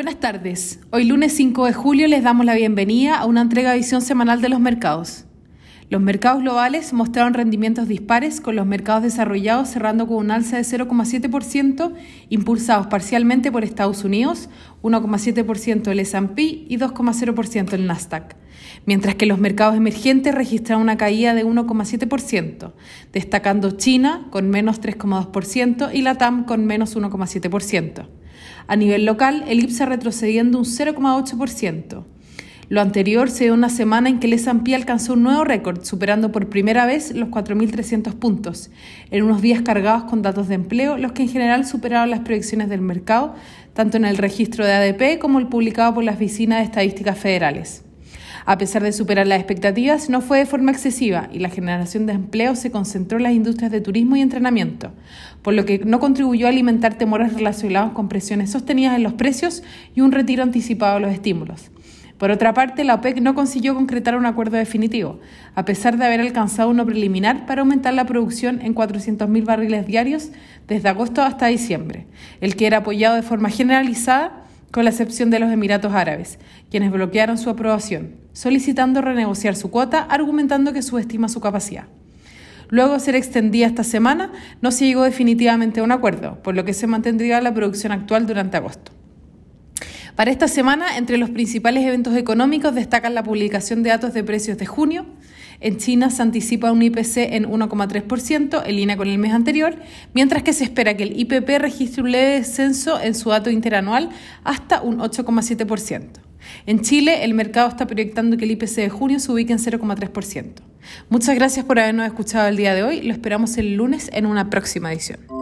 Buenas tardes. Hoy lunes 5 de julio les damos la bienvenida a una entrega de visión semanal de los mercados. Los mercados globales mostraron rendimientos dispares con los mercados desarrollados cerrando con un alza de 0,7%, impulsados parcialmente por Estados Unidos, 1,7% el S&P y 2,0% el Nasdaq, mientras que los mercados emergentes registraron una caída de 1,7%, destacando China con menos 3,2% y Latam con menos 1,7%. A nivel local, el IPSA retrocediendo un 0,8%. Lo anterior se dio una semana en que el S&P alcanzó un nuevo récord, superando por primera vez los 4.300 puntos, en unos días cargados con datos de empleo, los que en general superaron las proyecciones del mercado, tanto en el registro de ADP como el publicado por la Oficina de Estadísticas Federales. A pesar de superar las expectativas, no fue de forma excesiva y la generación de empleo se concentró en las industrias de turismo y entrenamiento, por lo que no contribuyó a alimentar temores relacionados con presiones sostenidas en los precios y un retiro anticipado de los estímulos. Por otra parte, la OPEC no consiguió concretar un acuerdo definitivo, a pesar de haber alcanzado uno preliminar para aumentar la producción en 400.000 barriles diarios desde agosto hasta diciembre, el que era apoyado de forma generalizada con la excepción de los Emiratos Árabes, quienes bloquearon su aprobación, solicitando renegociar su cuota, argumentando que subestima su capacidad. Luego de ser extendida esta semana, no se llegó definitivamente a un acuerdo, por lo que se mantendría la producción actual durante agosto. Para esta semana, entre los principales eventos económicos destacan la publicación de datos de precios de junio. En China se anticipa un IPC en 1,3%, en línea con el mes anterior, mientras que se espera que el IPP registre un leve descenso en su dato interanual hasta un 8,7%. En Chile, el mercado está proyectando que el IPC de junio se ubique en 0,3%. Muchas gracias por habernos escuchado el día de hoy. Lo esperamos el lunes en una próxima edición.